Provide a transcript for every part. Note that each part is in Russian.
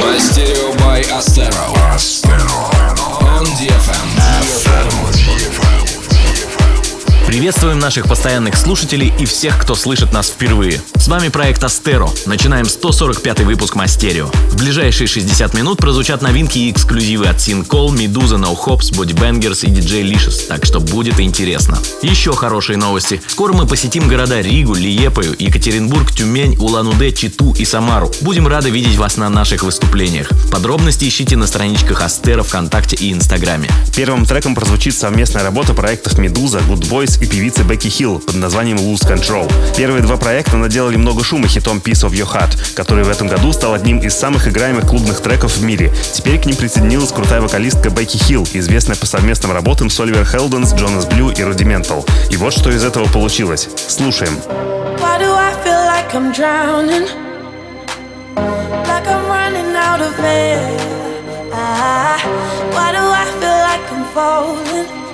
Мастерио by Astero. On DFM. Приветствуем наших постоянных слушателей и всех, кто слышит нас впервые. С вами проект Астеро. Начинаем 145 выпуск Мастерио. В ближайшие 60 минут прозвучат новинки и эксклюзивы от Синкол, Медуза, No Hops, Bangers и DJ Licious, так что будет интересно. Еще хорошие новости. Скоро мы посетим города Ригу, Лиепаю, Екатеринбург, Тюмень, Улан-Удэ, Читу и Самару. Будем рады видеть вас на наших выступлениях. Подробности ищите на страничках Астера ВКонтакте и Инстаграме. Первым треком прозвучит совместная работа проектов «Медуза», «Good Boys» и певицы Бекки Хилл под названием «Lose Control». Первые два проекта наделали много шума хитом «Piece of Your Heart», который в этом году стал одним из самых играемых клубных треков в мире. Теперь к ним присоединилась крутая вокалистка Бекки Хилл, известная по совместным работам с Оливер Хелденс, Джонас Блю и Rudimental. И вот что из этого получилось. Слушаем. Ah, falling?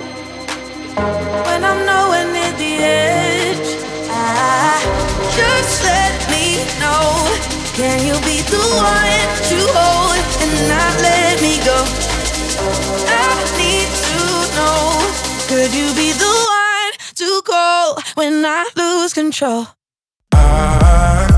When I know when it's the age just let me know. Can you be the one to hold and not let me go? I need to know. Could you be the one to call when i lose control? I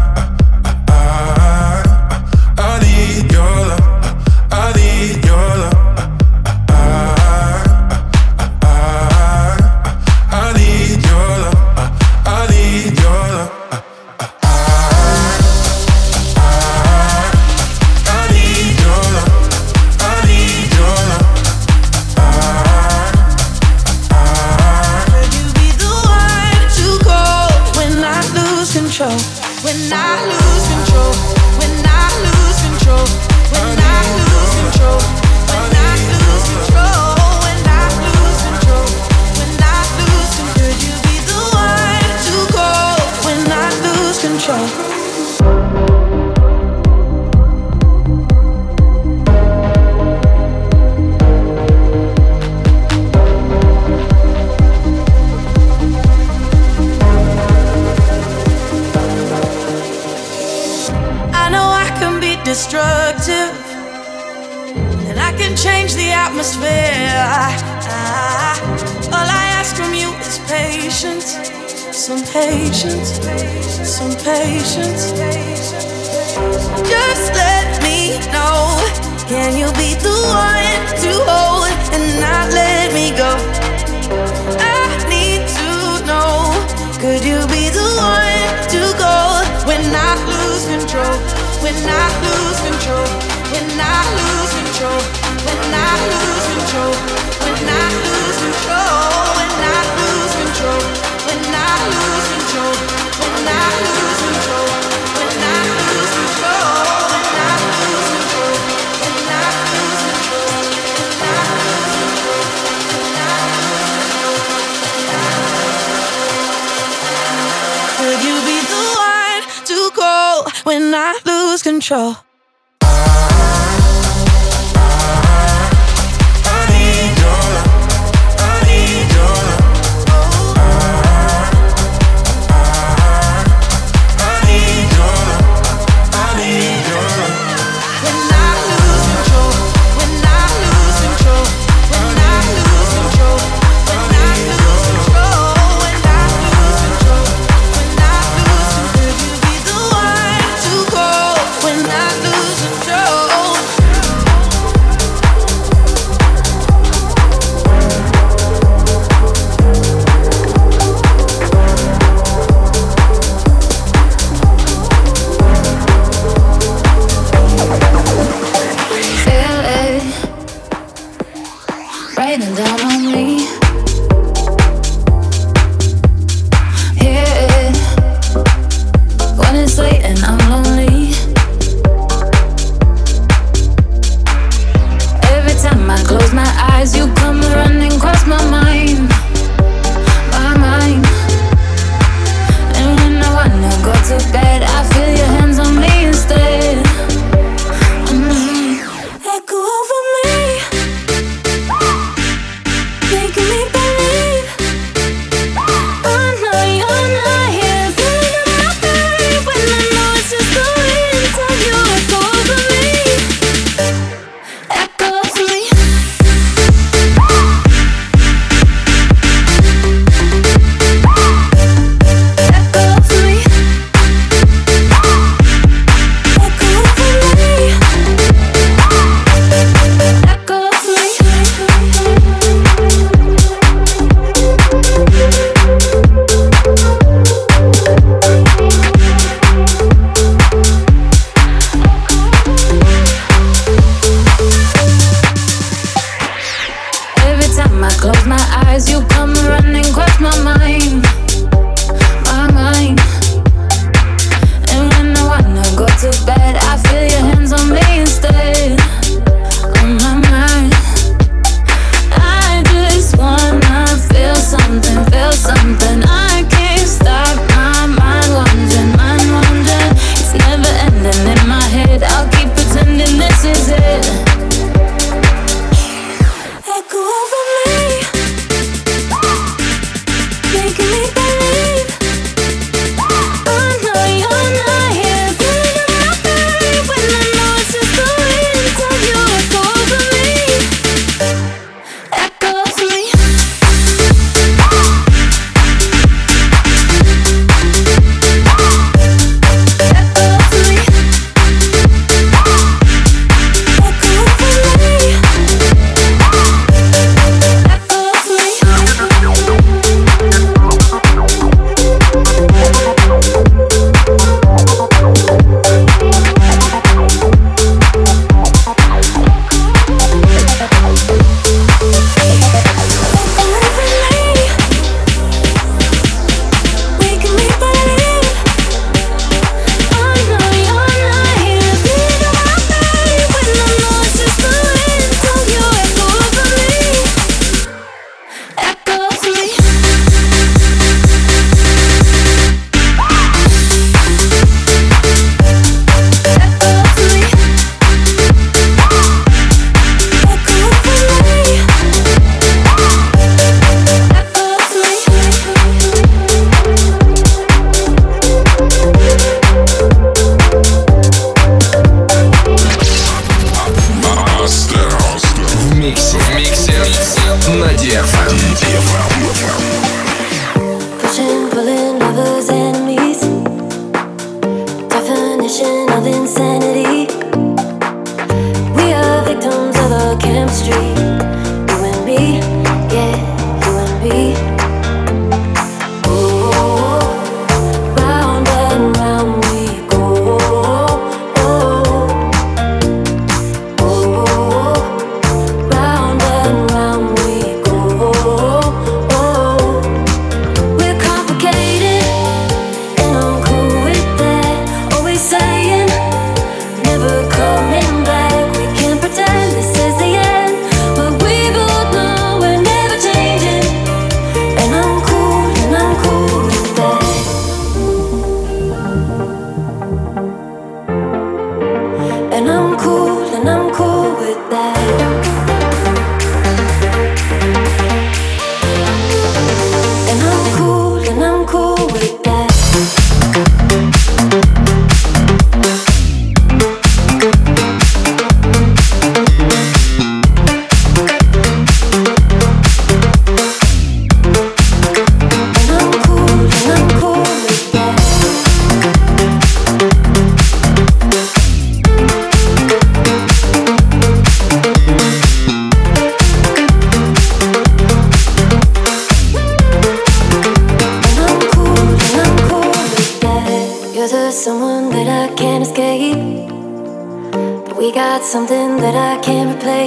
Close my eyes, you come running, cross my mind, my mind. And when I wanna go to bed, I feel.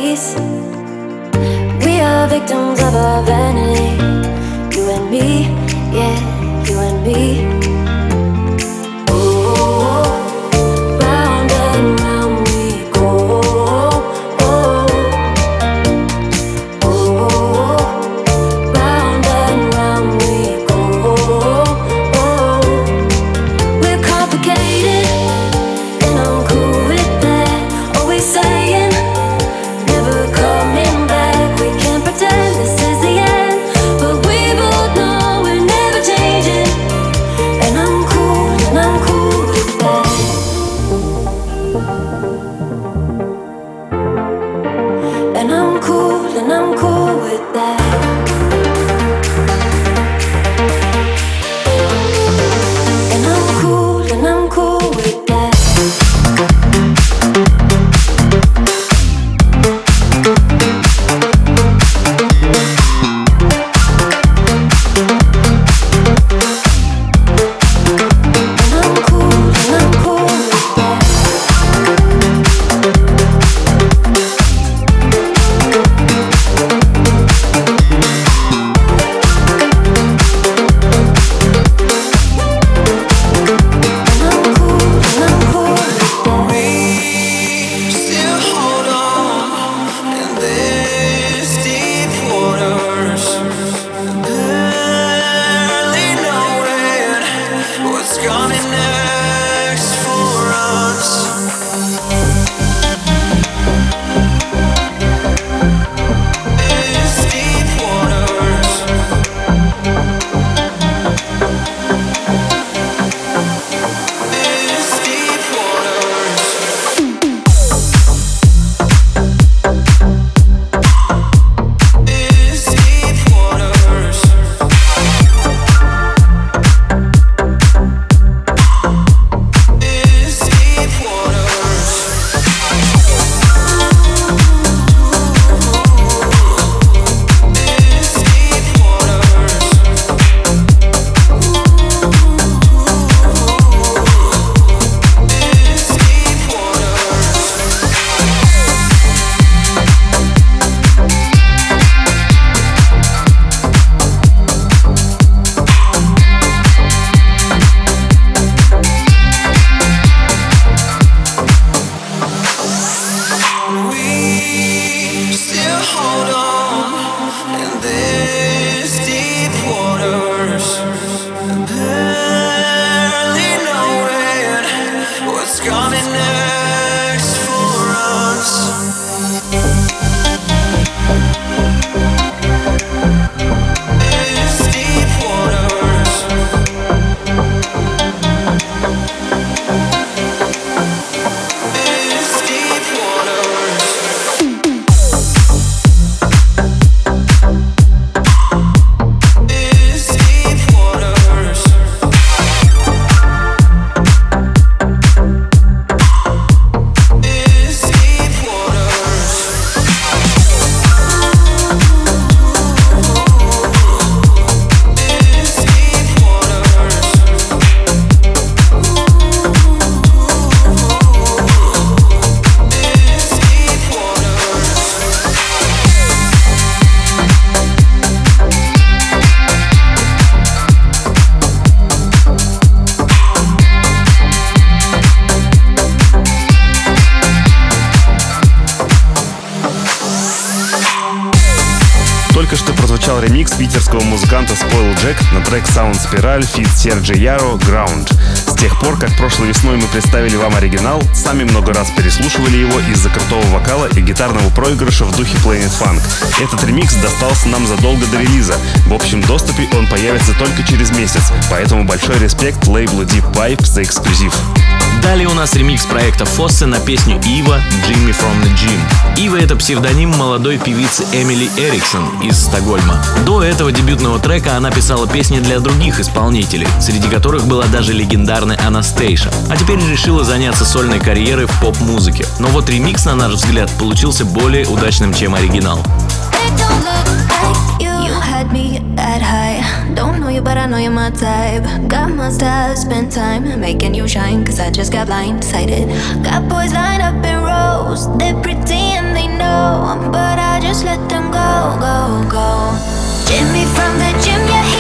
We are victims of our vanity. You and me, yeah, you and me. Спираль, Фит Серджи Яро, Ground. Тех пор, как прошлой весной мы представили вам оригинал, сами много раз переслушивали его из-за крутого вокала и гитарного проигрыша в духе Planet Funk. Этот ремикс достался нам задолго до релиза. В общем доступе он появится только через месяц, поэтому большой респект лейблу Deep Pipe за эксклюзив. Далее у нас ремикс проекта Фоссе на песню Ива «Jimmy from the Gym». Ива — это псевдоним молодой певицы Эмили Эриксон из Стокгольма. До этого дебютного трека она писала песни для других исполнителей, среди которых была даже легендарная Светланы Анастейша, а теперь решила заняться сольной карьерой в поп-музыке. Но вот ремикс, на наш взгляд, получился более удачным, чем оригинал. had me at high. Don't know you, but I know you're my type. Got my style, spend time making you shine. Cause I just got blindsided. Got boys lined up in rows. They pretend they know, but I just let them go, go, go. Jimmy from the gym, yeah.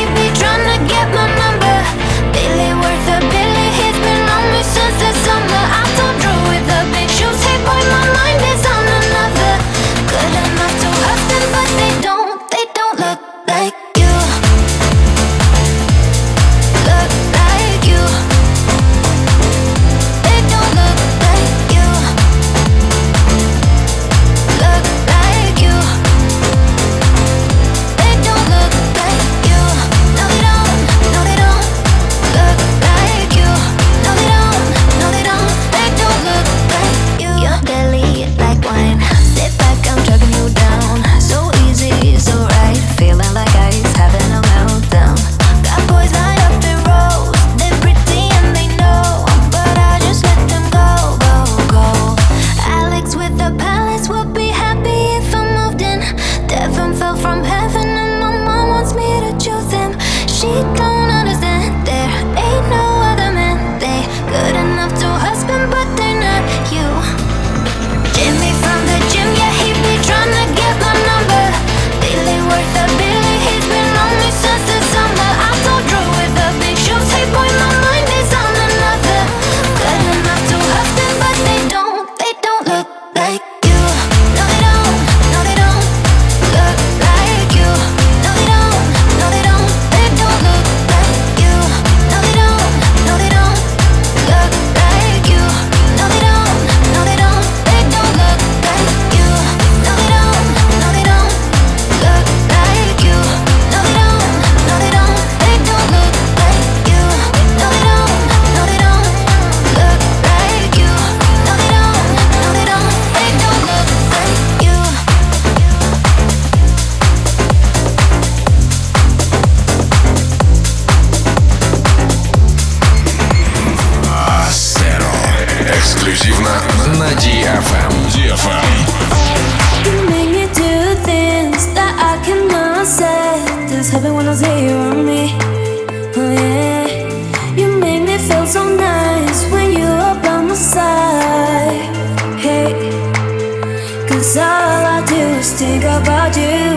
about you.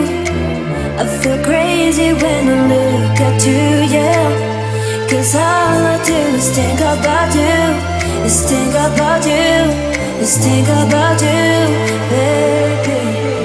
I feel crazy when I look at you, yeah. Cause all I do is think about you, is think about you, is think about you, baby.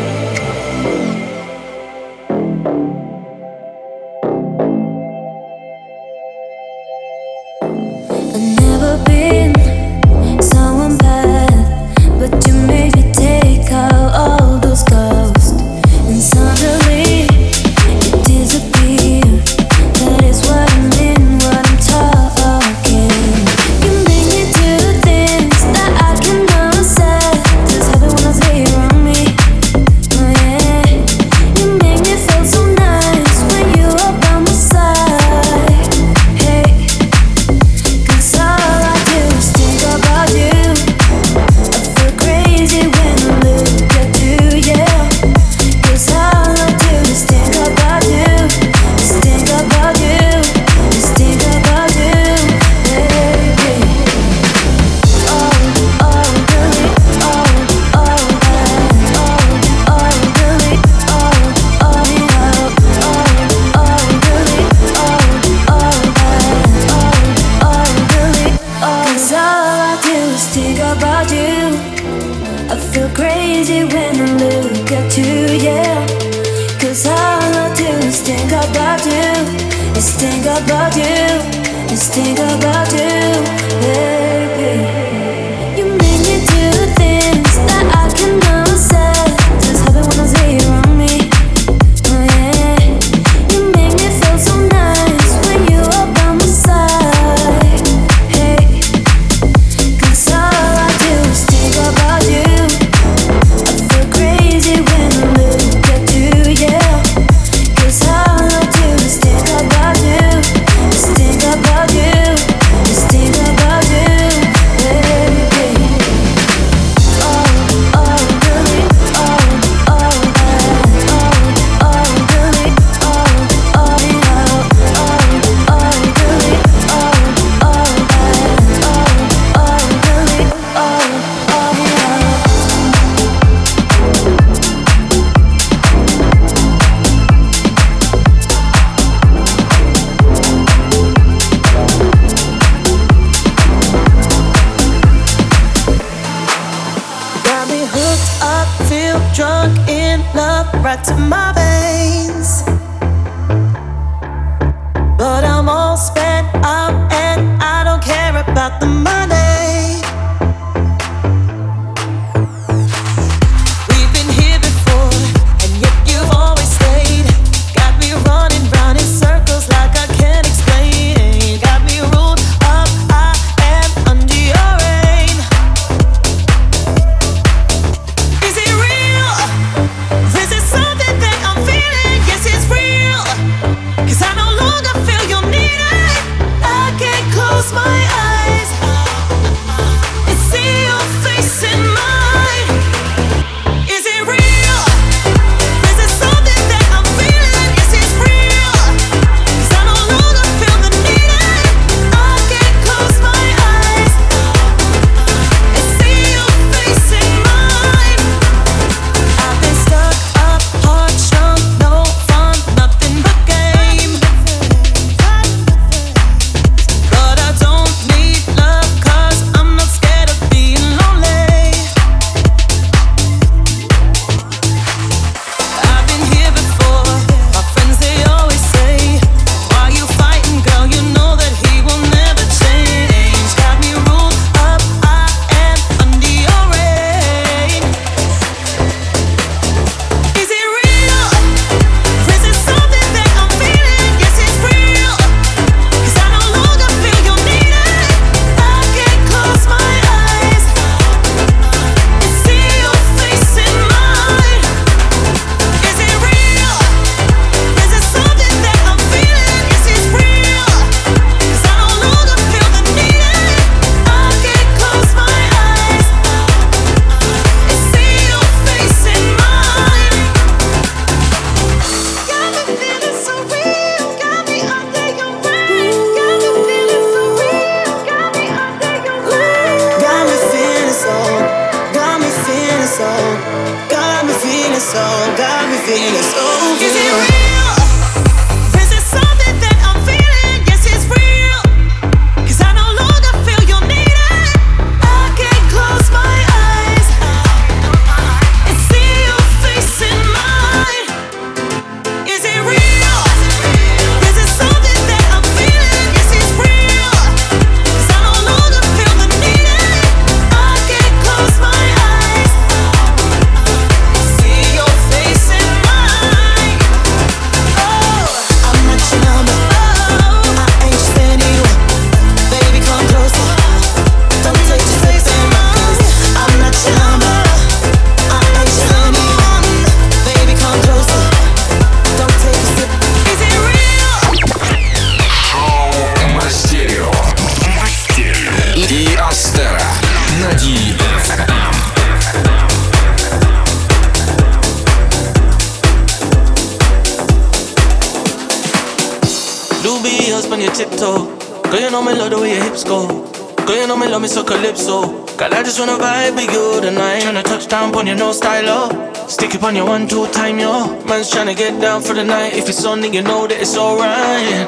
Girl, I just wanna vibe with you tonight. Tryna touch down on your no stylo. Oh. Stick it on your one, two time, yo. Man's tryna get down for the night. If it's on, then you know that it's alright.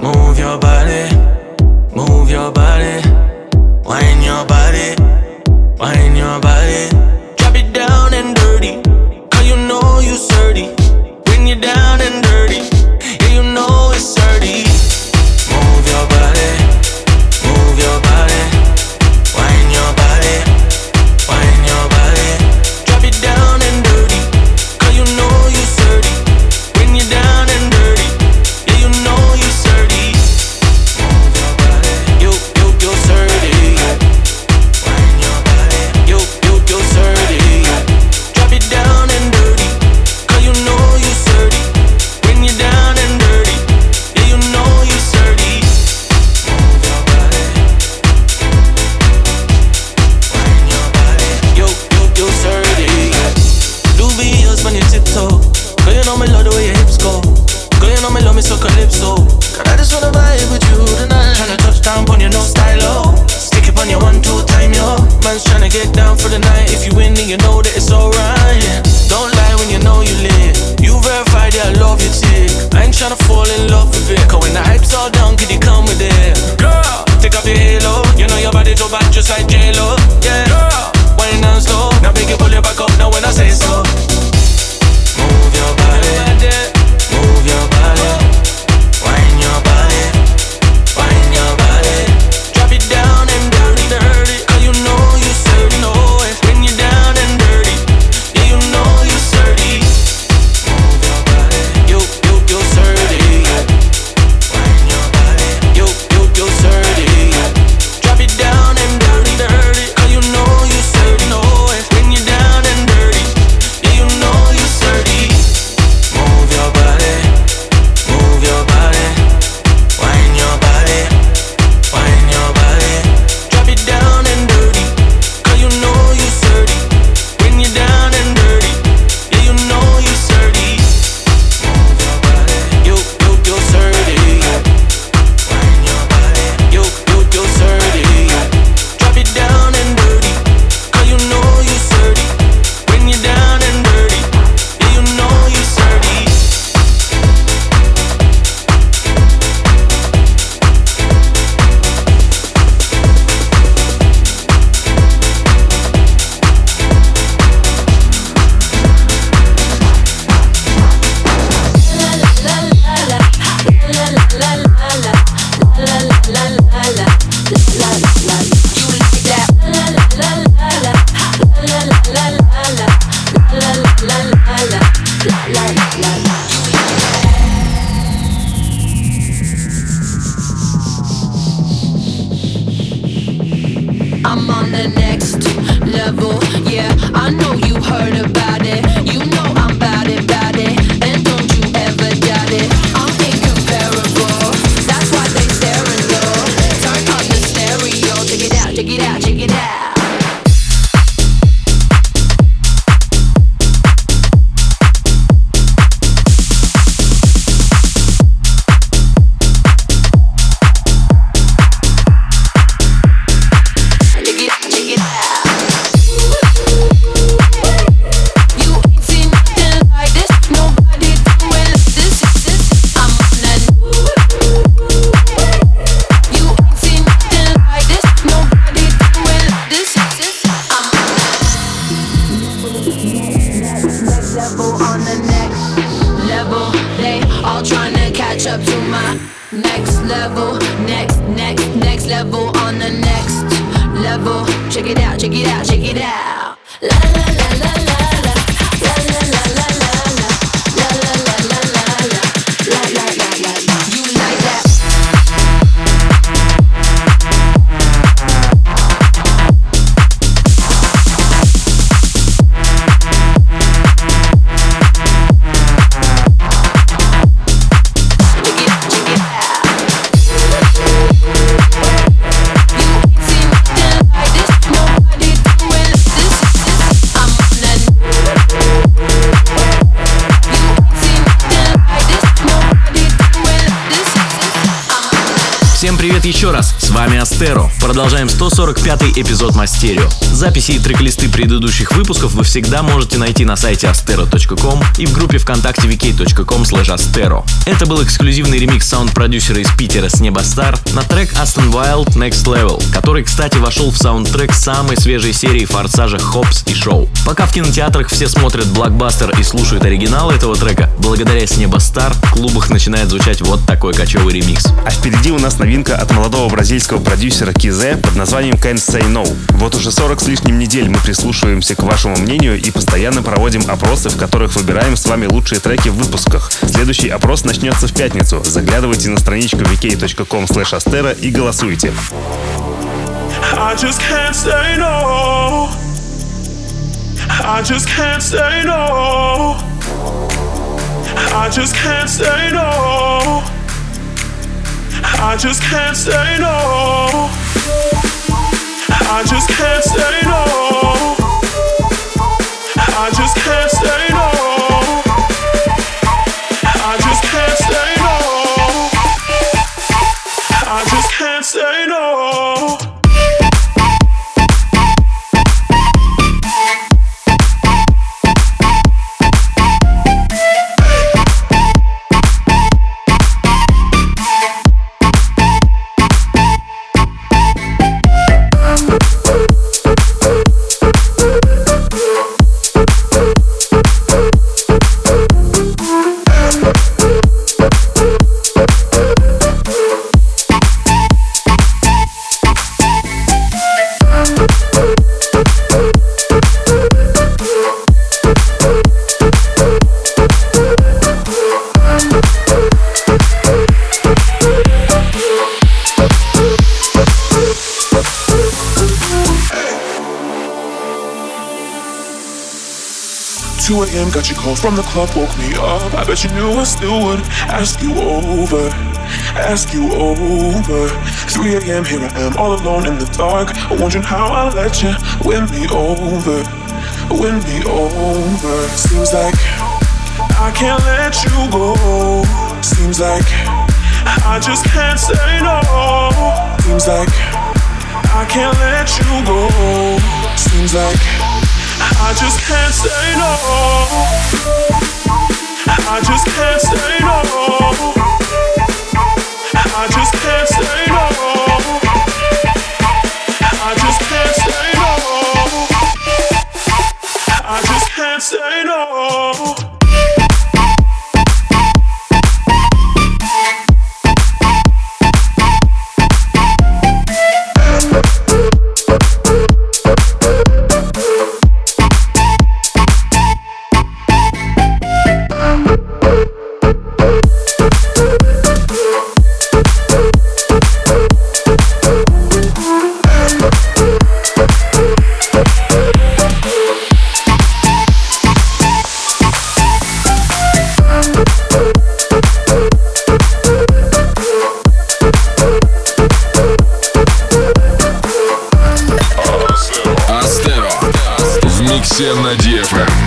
Move your body, move your body. wind your body, wind your body. Drop it down and dirty. Cause you know you're sturdy. Bring you down and dirty. Yeah, you know it's dirty. I'm on the next level. Yeah, I know. 45-й эпизод Мастерио. Записи и трек-листы предыдущих выпусков вы всегда можете найти на сайте astero.com и в группе ВКонтакте vk.com astero. Это был эксклюзивный ремикс саунд-продюсера из Питера с Неба Стар на трек Aston Wild Next Level, который, кстати, вошел в саундтрек самой свежей серии Форсажа Хопс и Шоу. Пока в кинотеатрах все смотрят блокбастер и слушают оригинал этого трека, благодаря С Неба Стар в клубах начинает звучать вот такой кочевый ремикс. А впереди у нас новинка от молодого бразильского продюсера Кизе под названием Can't Say No. Вот уже 40 с лишним недель мы прислушиваемся к вашему мнению и постоянно проводим опросы, в которых выбираем с вами лучшие треки в выпусках. Следующий опрос начнется в пятницу. Заглядывайте на страничку vk.com astera и голосуйте. I just can't say no. I just can't say no. I just can't say no. I just can't say no. I just can't say no. I just can't say no. a.m. Got your call from the club, woke me up. I bet you knew I still would ask you over, ask you over. 3 a.m. Here I am, all alone in the dark, wondering how I let you win me over, win me over. Seems like I can't let you go. Seems like I just can't say no. Seems like I can't let you go. Seems like I just can't say no. I just can't say no. I just can't say no. I just can't say no. I just can't say no. Оставайся на DFM.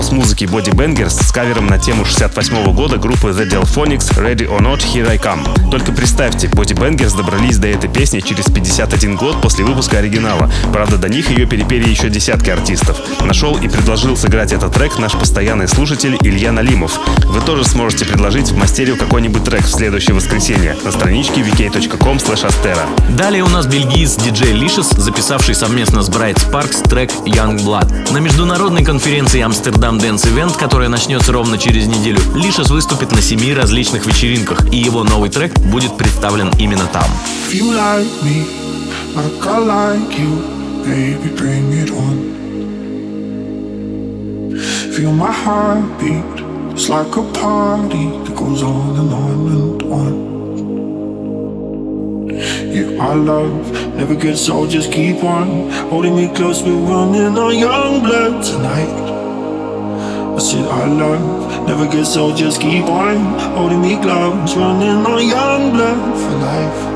Хаос-музыки Body Bangers с кавером на тему 68 года группы The Delphonics Ready or Not Here I Come. Только представьте, Body Bangers добрались до этой песни через 51 год после выпуска оригинала. Правда, до них ее перепели еще десятки артистов. Нашел и предложил сыграть этот трек наш постоянный слушатель Илья Налимов. Вы тоже сможете предложить в мастерию какой-нибудь трек в следующее воскресенье на страничке vk.com. Далее у нас бельгиец диджей Licious, записавший совместно с Bright Sparks трек Young Blood. На международной конференции Амстердам Amsterdam Dance Event, которая начнется ровно через неделю, Лишес выступит на семи различных вечеринках, и его новый трек будет представлен именно там. Yeah, our love never gets old, just keep on holding me close. We're running on young blood tonight. I love never gets old, just keep on holding me close, running on young blood for life.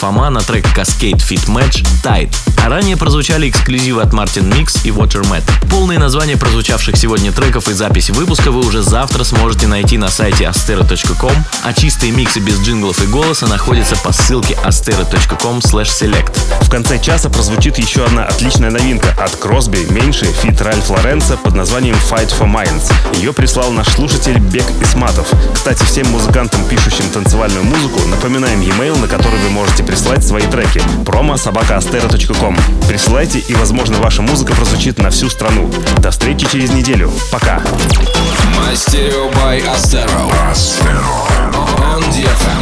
Фома на трек Cascade Fit Match Tight. Ранее прозвучали эксклюзивы от Martin Mix и Watermat. Полные названия прозвучавших сегодня треков и запись выпуска вы уже завтра сможете найти на сайте astero.com, а чистые миксы без джинглов и голоса находятся по ссылке astero.com select. В конце часа прозвучит еще одна отличная новинка от Кросби, Меньше, Фит Ральф Лоренцо под названием Fight for Minds. Ее прислал наш слушатель Бек Исматов. Кстати, всем музыкантам, пишущим танцевальную музыку, напоминаем e-mail, на который вы можете прислать свои треки. промо собакаастера.ком. Присылайте, и, возможно, ваша музыка прозвучит на всю страну. До встречи через неделю. Пока. Мастерио by Astero. On DFM.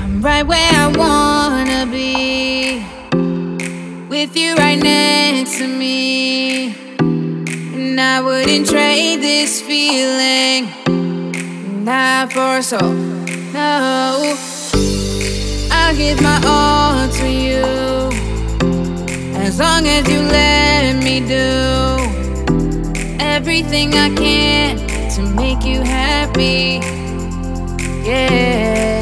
I'm right where I wanna be. With you right next to me. And I wouldn't trade this feeling. Not for a soul. No. Give my all to you. As long as you let me do everything I can to make you happy. Yeah.